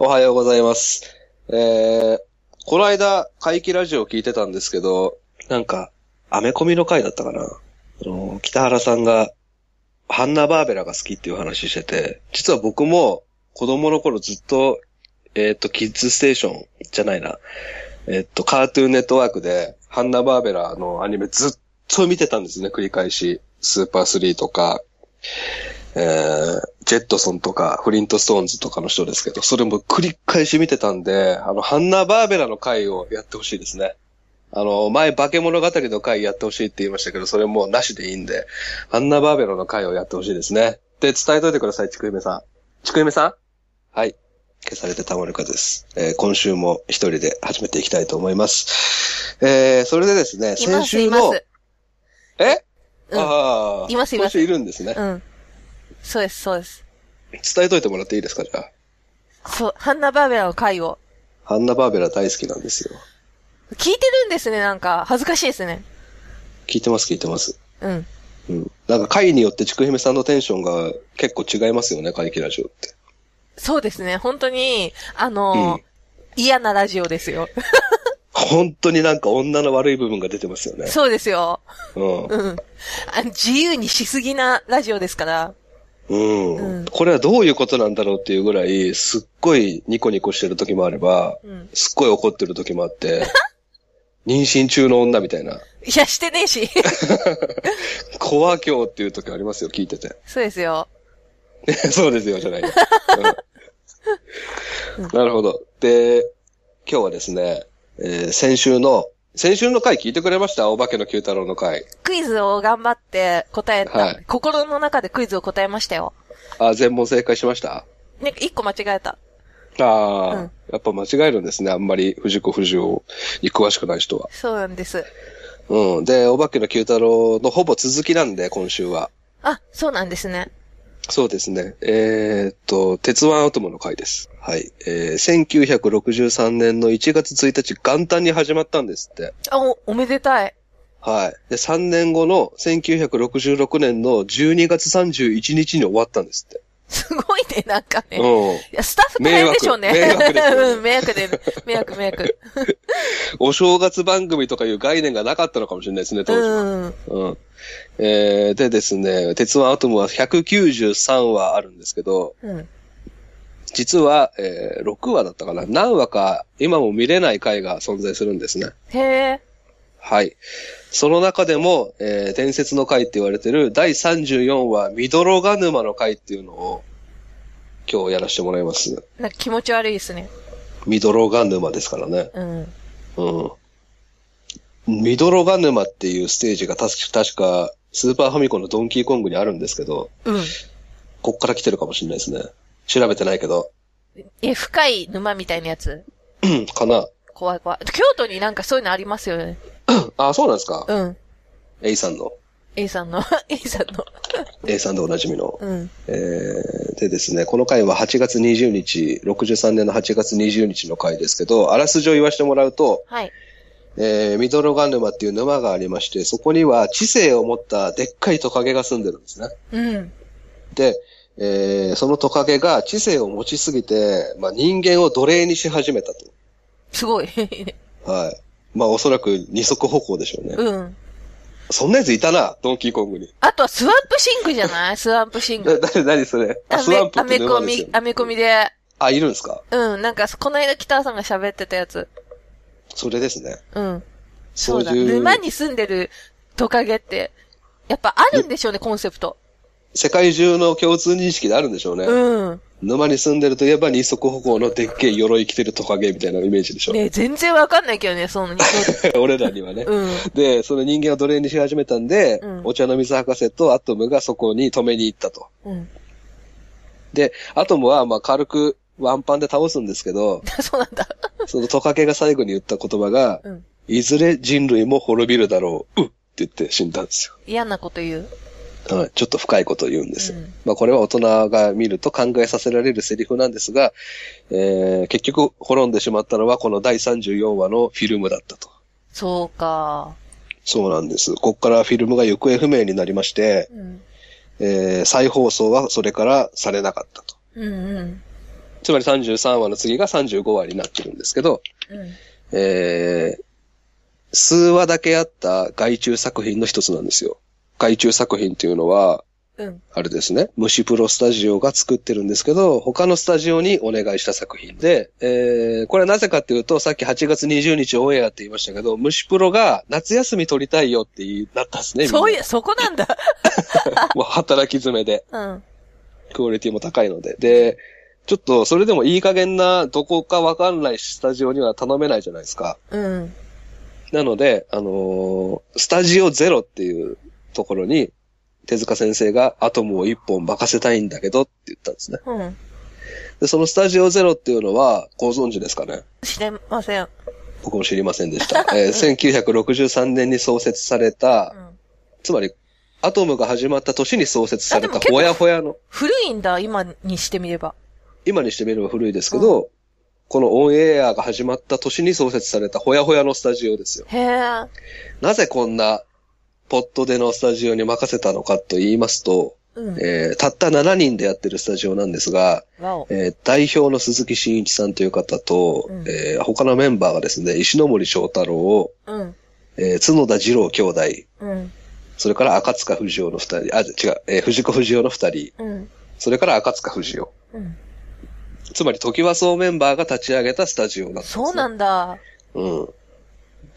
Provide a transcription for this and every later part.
おはようございます。えー、この間、怪奇ラジオ聞いてたんですけど、なんか、アメコミの回だったかな。あの、北原さんが、ハンナバーベラが好きっていう話してて、実は僕も子供の頃ずっと、えっ、と、キッズステーションじゃないな。えっ、と、カートゥーンネットワークで、ハンナバーベラのアニメずっと見てたんですね、繰り返し。スーパー3とか、えー、ジェットソンとか、フリントストーンズとかの人ですけど、それも繰り返し見てたんで、あの、ハンナバーベラの回をやってほしいですね。あの、前、化け物語の回やってほしいって言いましたけど、それもうなしでいいんで、ハンナバーベラの回をやってほしいですね。で、伝えといてください、ちくゆめさん。ちくゆめさん？はい。消されてたまるかです。えー今週も一人で始めていきたいと思います。えー、それでですね、先週の、す。え、うんああ、今週いるんですね。うん。そうです、そうです。伝えといてもらっていいですか、じゃあ。そう、ハンナバーベラの回を。ハンナバーベラ大好きなんですよ。聞いてるんですね、なんか。恥ずかしいですね。聞いてます、聞いてます。うん。うん。なんか回によってちくひめさんのテンションが結構違いますよね、怪奇ラジオって。そうですね、本当に、あのーうん嫌なラジオですよ。本当になんか女の悪い部分が出てますよね。そうですよ。うん。うん。あ自由にしすぎなラジオですから。うん、うんこれはどういうことなんだろうっていうぐらい、すっごいニコニコしてる時もあれば、うん。すっごい怒ってる時もあって、妊娠中の女みたいな、いや、してねえし。コア教っていう時ありますよ、聞いてて。そうですよ。そうですよ、じゃないよ、うんなるほど。で、今日はですね、えー先週の、先週の回聞いてくれました？お化けの九太郎の回。クイズを頑張って答えた。はい心の中でクイズを答えましたよ。あ、全問正解しました？ね、一個間違えた。ああ、うんやっぱ間違えるんですね。あんまり藤子不二雄に詳しくない人は。そうなんです。うん。で、お化けの九太郎のほぼ続きなんで、今週は。あ、そうなんですね。そうですね。えーっと、鉄腕アトムの回です。はい。えー、1963年の1月1日元旦に始まったんですって。あ、お、おめでたい。はい。で、3年後の1966年の12月31日に終わったんですって。すごいね、なんかね。いうん。や、スタッフ大変でしょうね。迷惑迷惑ですよねうん、迷惑で、迷惑迷惑。お正月番組とかいう概念がなかったのかもしれないですね、当時は。うん。うん。えー、でですね、鉄腕アトムは193話あるんですけど、うん。実は、えー、6話だったかな何話か今も見れない回が存在するんですね。へえ。はい。その中でも、えー、伝説の回って言われてる第34話、ミドロガ沼の回っていうのを今日やらせてもらいます。なんか気持ち悪いですね。ミドロガ沼ですからね。うん。うん。ミドロガ沼っていうステージが確か確かスーパーファミコンのドンキーコングにあるんですけど、うん。こっから来てるかもしれないですね。調べてないけど。え、深い沼みたいなやつ？うんかな。怖い怖い。京都になんかそういうのありますよね。あ、そうなんですか？うん。A さんの？A さんの、A さんの。A さんでおなじみの。うん。えー、でですね、この回は8月20日、63年の8月20日の回ですけど、あらすじを言わせてもらうと、はい。えー、ミドロガ沼っていう沼がありまして、そこには知性を持ったでっかいトカゲが住んでるんですね。うん。で、えー、そのトカゲが知性を持ちすぎて、まあ、人間を奴隷にし始めたと。すごい。はい。まあ、おそらく二足歩行でしょうね。うん。そんなやついたな、ドンキーコングに。あとはスワンプシングじゃない？スワンプシンな、グ。な、なにそれ？あ、アスワンプってメコ沼ですよ？ミ、。アメコミで。あ、いるんですか？うん。なんか、この間北川さんが喋ってたやつ。それですね。うん。そうだ。沼に住んでるトカゲって、やっぱあるんでしょうね、コンセプト。世界中の共通認識であるんでしょうね。うん。沼に住んでるといえば二足歩行のでっけえ鎧着てるトカゲみたいなイメージでしょ。ねえ全然わかんないけどね、その、俺らにはね。うん。で、その人間を奴隷にし始めたんで、うんお茶の水博士とアトムがそこに止めに行ったと。うん。で、アトムはまあ軽くワンパンで倒すんですけど、そうなんだ。そのトカゲが最後に言った言葉が、うん。いずれ人類も滅びるだろう。うっって言って死んだんです嫌なこと言う。よ。はい。ちょっと深いことを言うんですよ。うんまあこれは大人が見ると考えさせられるセリフなんですが、えー、結局滅んでしまったのはこの第34話のフィルムだったと。そうか。そうなんです。ここからフィルムが行方不明になりまして、うん。えー再放送はそれからされなかったと。うんうん。つまり33話の次が35話になってるんですけど、うん。えー、数話だけあった外注作品の一つなんですよ。外注作品っていうのは、うん。あれですね、虫プロスタジオが作ってるんですけど、他のスタジオにお願いした作品で、えー、これはなぜかっていうと、さっき8月20日オンエアって言いましたけど、虫プロが夏休み取りたいよってなったんですね。そういう、そこなんだ。もう働き詰めで、うん。クオリティも高いので。で、ちょっとそれでもいい加減な、どこかわかんないスタジオには頼めないじゃないですか。うん。なので、あのースタジオゼロっていうところに、手塚先生がアトムを一本任せたいんだけどって言ったんですね。うん。で、そのスタジオゼロっていうのは、ご存知ですかね？知れません。僕も知りませんでした。えー1963年に創設されたう、ん。つまり、アトムが始まった年に創設されたほやほやの、古いんだ、今にしてみれば。今にしてみれば古いですけど、このオンエアが始まった年に創設されたほやほやのスタジオですよ。へえ。なぜこんな、ポットでのスタジオに任せたのかと言いますと、うん。えーたった7人でやってるスタジオなんですが。えー代表の鈴木真一さんという方と、うんえー他のメンバーがですね、石ノ森章太郎、うん。えー角田二郎兄弟、うん。それから赤塚不二夫の二人、あ、違う、えー藤子不二雄の二人、うん。それから赤塚不二夫。うん。つまり、時和荘メンバーが立ち上げたスタジオだったんです、ね。そうなんだ。うん。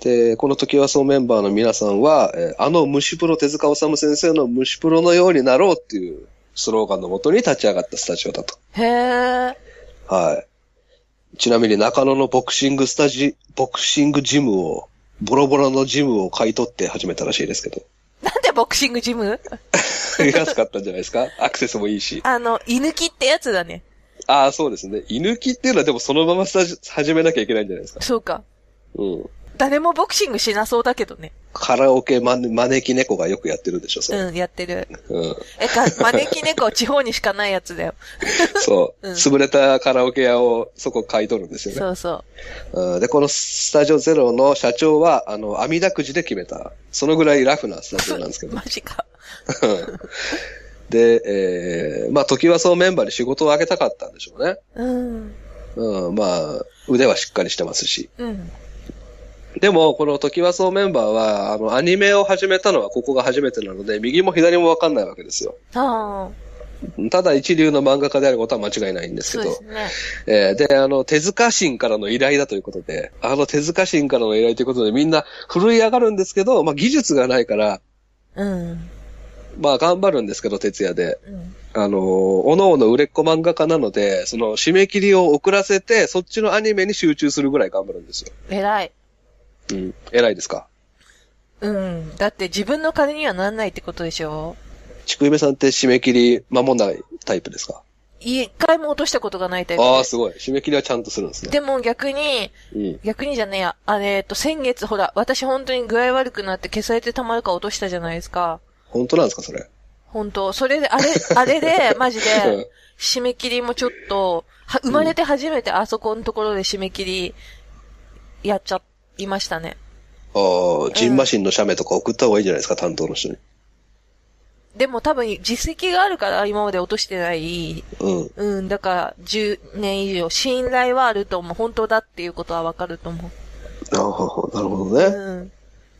で、この時和荘メンバーの皆さんは、えーあの虫プロ手塚治虫先生の虫プロのようになろうっていうスローガンのもとに立ち上がったスタジオだと。へえ。はい。ちなみに中野のボクシングスタジ、ボクシングジムを、ボロボロのジムを買い取って始めたらしいですけど。なんでボクシングジム？安かったんじゃないですか？アクセスもいいし。あの、居抜きってやつだね。ああ、そうですね。居抜きっていうのはでもそのままスタジ始めなきゃいけないんじゃないですか？そうか。うん。誰もボクシングしなそうだけどね。カラオケま招き猫がよくやってるでしょ、それ。うん、やってる。うん。え、か、招き猫は地方にしかないやつだよ。そう。うん潰れたカラオケ屋をそこ買い取るんですよね。そうそう。うんで、このスタジオゼロの社長は、あの、網だくじで決めた。そのぐらいラフなスタジオなんですけど。マジか。で、えー、まあ、時はそうメンバーに仕事をあげたかったんでしょうね。うん。うん、まあ、腕はしっかりしてますし。うん。でも、この時はそうメンバーは、あの、アニメを始めたのはここが初めてなので、右も左もわかんないわけですよ。ああ、ただ一流の漫画家であることは間違いないんですけどそうで。すね。えーで、あの、手塚神からの依頼だということで、あの手塚神からの依頼ということでみんな震え上がるんですけど、まあ技術がないから、うん。まあ頑張るんですけど、徹夜で。うん。あのー、おのおの売れっ子漫画家なので、その締め切りを遅らせて、そっちのアニメに集中するぐらい頑張るんですよ。偉い。うん。偉いですか？うん。だって自分の金にはなんないってことでしょ？ちくゆめさんって締め切り守んないタイプですか？一回も落としたことがないタイプで。ああ、すごい。締め切りはちゃんとするんですね。でも逆に、うん。逆にじゃねえや。あれ、えっと、先月ほら、私本当に具合悪くなって消されてたまるか落としたじゃないですか。本当なんですか、それ？本当それで、あれ、あれで、マジうんで、締め切りもちょっと、は、生まれて初めてあそこのところで締め切り、やっちゃいましたね。ああ、ジンマシンの写メとか送った方がいいんじゃないですか、担当の人に。でも多分実績があるから今まで落としてない。うん。うん、だから10年以上信頼はあると思う。本当だっていうことはわかると思ああ、なるほどう。ね。うん。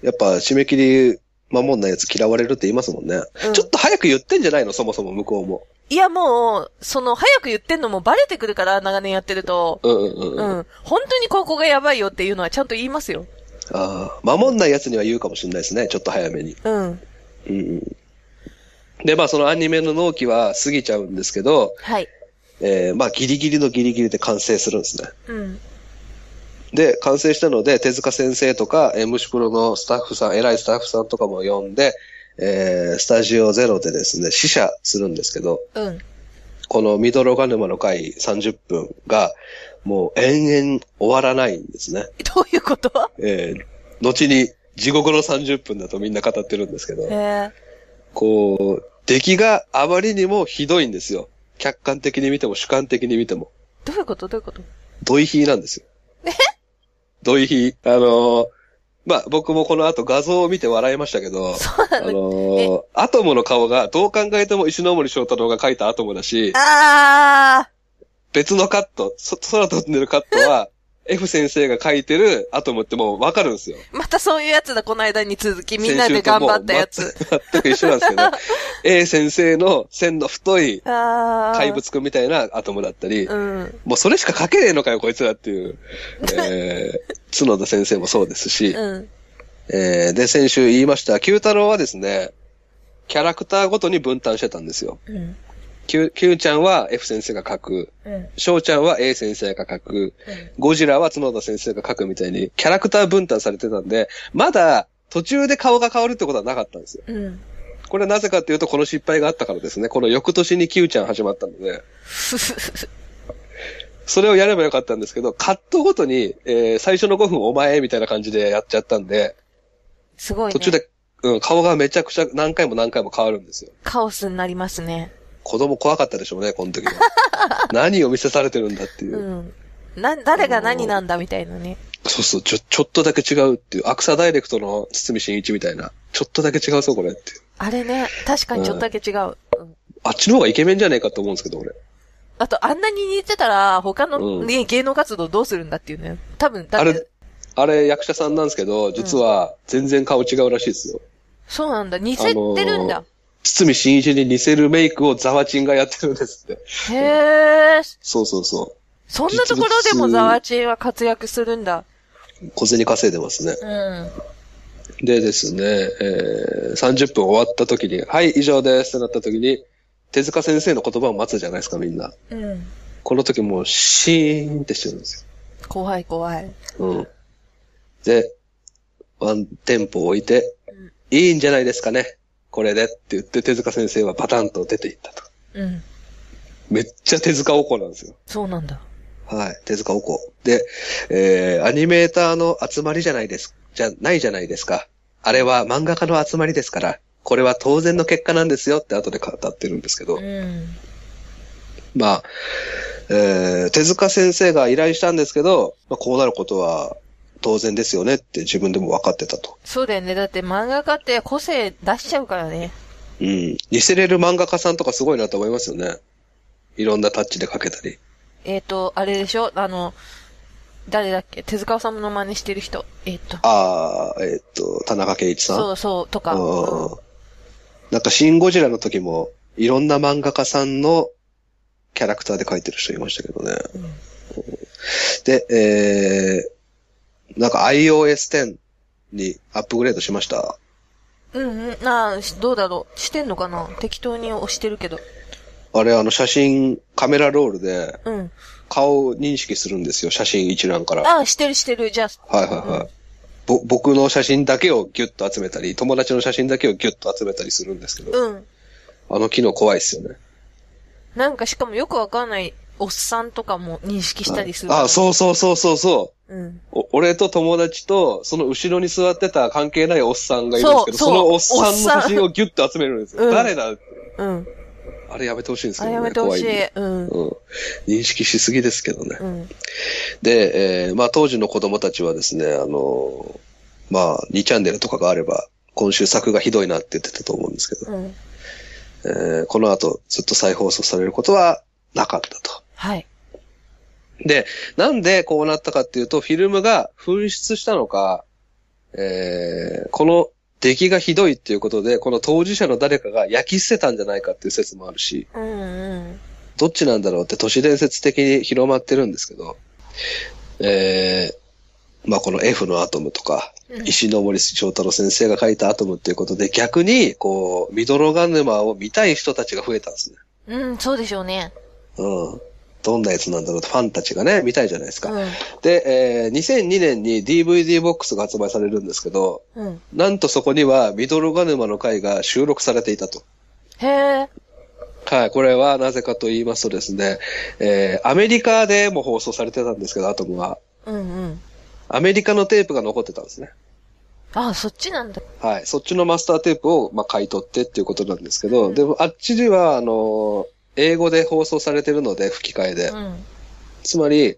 やっぱ締め切り守んないやつ嫌われるって言いますもんね。うんちょっと早く言ってんじゃないのそもそも向こうも。いやもう、その、早く言ってんのもバレてくるから、長年やってると。うんうんうん。うあん。本当にここがやばいよっていうのはちゃんと言いますよ。あ、守んないやつには言うかもしれないですね。ちょっと早めに。うん。うんうん。で、まあそのアニメの納期は過ぎちゃうんですけど、はい。えー、まあギリギリのギリギリで完成するんですね。うん。で、完成したので、手塚先生とか、えー、ムシプロのスタッフさん、偉いスタッフさんとかも呼んで、えー、スタジオゼロでですね、試写するんですけど、うん。このミドロガ沼の回30分が、もう延々終わらないんですね。どういうこと？えー、後に地獄の30分だとみんな語ってるんですけど。こう、出来があまりにもひどいんですよ。客観的に見ても主観的に見ても。どういうこと？どういうこと？ドイヒーなんですよ。ドイヒー。あのーまあ、僕もこの後画像を見て笑いましたけど、あのーアトムの顔がどう考えても石ノ森章太郎が描いたアトムだし、あ別のカット、そ空飛んでるカットは、F 先生が書いてるアトムってもうわかるんですよ。またそういうやつだ、この間に続き。みんなで頑張ったやつ。全く一緒なんですけど、A 先生の線の太いああ。怪物くんみたいなアトムだったり、うん。もうそれしか書けねえのかよ、こいつらっていう、えー、角田先生もそうですし、うん。えー、で、先週言いました、九太郎はですね、キャラクターごとに分担してたんですよ。うん。キュキューちゃんは F 先生が書く、うん。翔ちゃんは A 先生が書く、ゴジラは角田先生が書くみたいに、キャラクター分担されてたんで、まだ途中で顔が変わるってことはなかったんですよ。うん。これはなぜかっていうと、この失敗があったからですね。この翌年にキューちゃん始まったので、それをやればよかったんですけど、カットごとに、えー最初の5分お前みたいな感じでやっちゃったんで、すごいね。途中で、うん、顔がめちゃくちゃ何回も何回も変わるんですよ。カオスになりますね。子供怖かったでしょうね、この時は。何を見せされてるんだっていうう。ん。な、誰が何なんだみたいなね。そうそう、ちょ、ちょっとだけ違うっていう、アクサダイレクトの堤真一みたいな、ちょっとだけ違うぞ、これって。あれね、確かにちょっとだけ違う。うんあっちの方がイケメンじゃねえかと思うんですけど、俺。あと、あんなに似てたら、他の、うんね芸能活動どうするんだっていうね。多分、だってあれ、あれ役者さんなんですけど、実は全然顔違うらしいですよ。そうなんだ。似せてるんだ。堤真一に似せるメイクをザワチンがやってるんですって。へえ。そうそうそそんなところでもザワチンは活躍するんだ。う。小銭稼いでますね。うん。でですね、えー、30分終わった時に、はい、以上ですってなった時に、手塚先生の言葉を待つじゃないですか、みんな。うん。この時もう、シーンってしてるんです怖い怖い。よ。うん。で、ワンテンポ置いて、うんいいんじゃないですかね。これでって言って、手塚先生はパタンと出ていったと。うん。めっちゃ手塚おこなんですよ。そうなんだ。はい。手塚おこ。で、えー、アニメーターの集まりじゃないです、じゃないじゃないですか。あれは漫画家の集まりですから、これは当然の結果なんですよって後で語ってるんですけど、うん。まあ、えー、手塚先生が依頼したんですけど、まあ、こうなることは当然ですよねって自分でも分かってたと。そうだよね。だって漫画家って個性出しちゃうからね。うん。似せれる漫画家さんとかすごいなと思いますよね。いろんなタッチで描けたり。えっ、と、あれでしょ？あの、誰だっけ？手塚治虫の真似してる人。えっ、と。ああ、えっ、と、田中圭一さん？そうそう、とか。うんうんなんか、シン・ゴジラの時も、いろんな漫画家さんのキャラクターで描いてる人いましたけどね。うんで、えー、なんか iOS 10にアップグレードしました？うんうん。なあ、しどうだろう。してんのかな？適当に押してるけど。あれ、あの写真、カメラロールでうん。顔認識するんですよ、写真一覧から。ああ、してるしてる。じゃあ。はいはいはい。ぼ僕の写真だけをギュッと集めたり、友達の写真だけをギュッと集めたりするんですけど、うん。あの機能怖いっすよね。なんかしかもよくわかんないおっさんとかも認識したりする。あ、そうそうそうそうそう。う。うん。お俺と友達と、その後ろに座ってた関係ないおっさんがいるんですけど、そのおっさんの写真をギュッと集めるんですよ。うん誰だうん。あれやめてほしいんですあけどね。やめてほしい。うん。うん。認識しすぎですけどね。うん。で、えーまあ当時の子供たちはですね、あのーまあ2チャンネルとかがあれば、今週作がひどいなって言ってたと思うんですけど、うん。えーこの後ずっと再放送されることはなかったと。はい。で、なんでこうなったかっていうと、フィルムが紛失したのか、えーこの出来がひどいっていうことで、この当事者の誰かが焼き捨てたんじゃないかっていう説もあるし、うんうん。どっちなんだろうって都市伝説的に広まってるんですけど、えーまあこの F のアトムとか、うん石ノ森章太郎先生が書いたアトムっていうことで、逆に、こう、ミドロガ沼を見たい人たちが増えたんですね。うん、そうでしょうね。うん。どんなやつなんだろうとファンたちがね、見たいじゃないですか。うん。で、えー2002年に DVD ボックスが発売されるんですけど、うん。なんとそこにはミドルガ沼の回が収録されていたと。へえ。はい、これはなぜかと言いますとですね、えーアメリカでも放送されてたんですけど、アトムは。うんうん。アメリカのテープが残ってたんですね。あ、そっちなんだ。はい。そっちのマスターテープを、まあ、買い取ってっていうことなんですけど、うんでもあっちでは、あの、英語で放送されてるので、吹き替えで。うん。つまり、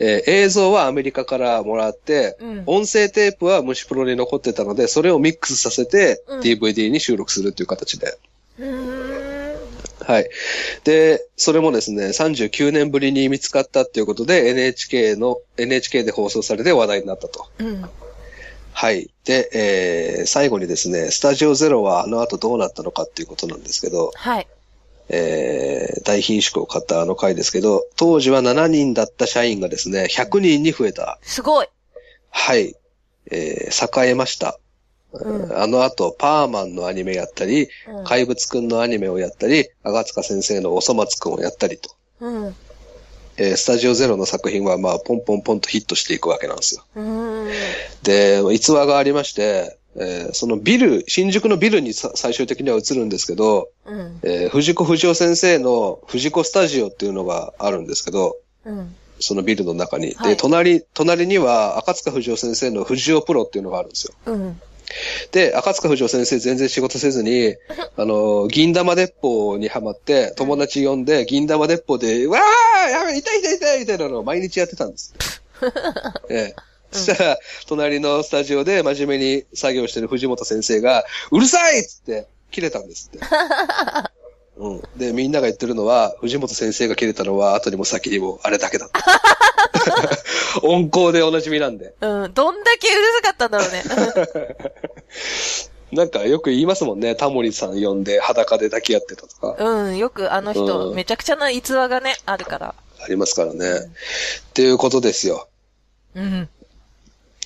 えー映像はアメリカからもらって、うん。音声テープは虫プロに残ってたので、それをミックスさせて、うん DVD に収録するっていう形で。はい。で、それもですね、39年ぶりに見つかったっていうことで NHK の、NHK で放送されて話題になったと。うん。はい。で、えー、最後にですね、スタジオゼロはあの後どうなったのかっていうことなんですけど、はい。えー、大貧縮を買ったあの回ですけど、当時は7人だった社員がですね、100人に増えた。すごい。はい。えー、栄えました。うんあの後、パーマンのアニメやったり、うん怪物くんのアニメをやったり、赤塚先生のおそ松くんをやったりと。うん。えースタジオゼロの作品はまあ、ポンポンポンとヒットしていくわけなんですよ。で、逸話がありまして、えーそのビル、新宿のビルにさ最終的には移るんですけど、うん。えー藤子不二雄先生の藤子スタジオっていうのがあるんですけど、うん。そのビルの中に。で、はい隣、隣には赤塚不二夫先生の藤尾プロっていうのがあるんですよ。うん。で、赤塚不二夫先生全然仕事せずに、あの、銀玉鉄砲にハマって、友達呼んで、銀玉鉄砲で、わーやべ、痛い痛い痛いみたいなのを毎日やってたんです。ええ。そしたら、隣のスタジオで真面目に作業してる藤本先生が、うるさいっつって、切れたんですって。うん。で、みんなが言ってるのは、藤本先生が切れたのは、後にも先にもあれだけだった。温厚でおなじみなんで。うん。どんだけうるさかったんだろうね。なんかよく言いますもんね。タモリさん呼んで裸で抱き合ってたとか。うん。よくあの人、うんめちゃくちゃな逸話がね、あるから。ありますからね。っていうことですよ。うん。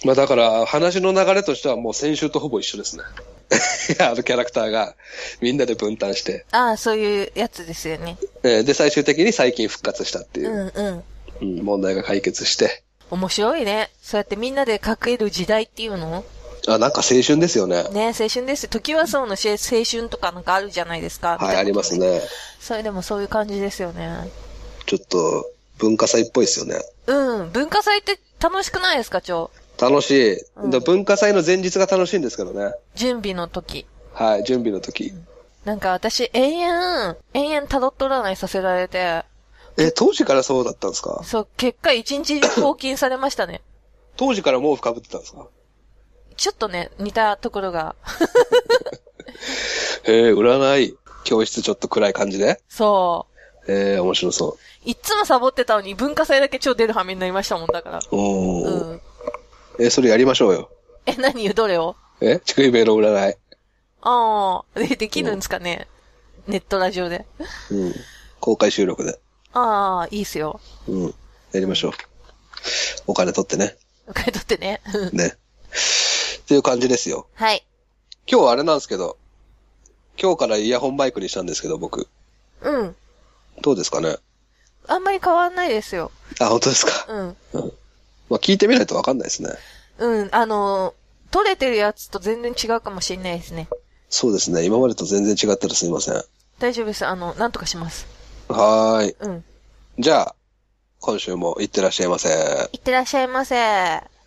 まあだから、話の流れとしてはもう先週とほぼ一緒ですね。あのキャラクターがみんなで分担して。ああ、そういうやつですよね。えーで、最終的に最近復活したっていうう、んうん。うん問題が解決して。面白いね。そうやってみんなで書ける時代っていうの？あ、なんか青春ですよね。ね、青春です。時はそうのし青春とかなんかあるじゃないですか。はい、あります。ね。それでもそういう感じですよね。ちょっと、文化祭っぽいですよね。うん。文化祭って楽しくないですか、超。楽しい。うんで文化祭の前日が楽しいんですけどね。準備の時。はい、準備の時。なんか私、延々、延々タロット占いさせられて、え、当時からそうだったんですか？そう、結果一日放金されましたね。当時から毛布かぶってたんですか？ちょっとね、似たところが。へえ、占い、教室ちょっと暗い感じで？そへえ、面白そう。う。いっつもサボってたのに文化祭だけ超出る羽目になりましたもんだから。おー。うん。え、それやりましょうよ。え、何？言うどれを？え？ちくいべの占い。ああ、で、できるんですかね？ネットラジオで。うん。公開収録で。ああ、いいっすよ。うん。やりましょう。お金取ってね。お金取ってね。うんね。っていう感じですよ。はい。今日はあれなんですけど、今日からイヤホンマイクにしたんですけど、僕。うん。どうですかね？あんまり変わんないですよ。あ、本当ですか？うん。まあ、聞いてみないとわかんないですね。うん、あのー、取れてるやつと全然違うかもしれないですね。そうですね。今までと全然違ったらすいません。大丈夫です。あの、なんとかします。はーい。うん。じゃあ、今週も行ってらっしゃいませ。いってらっしゃいませ。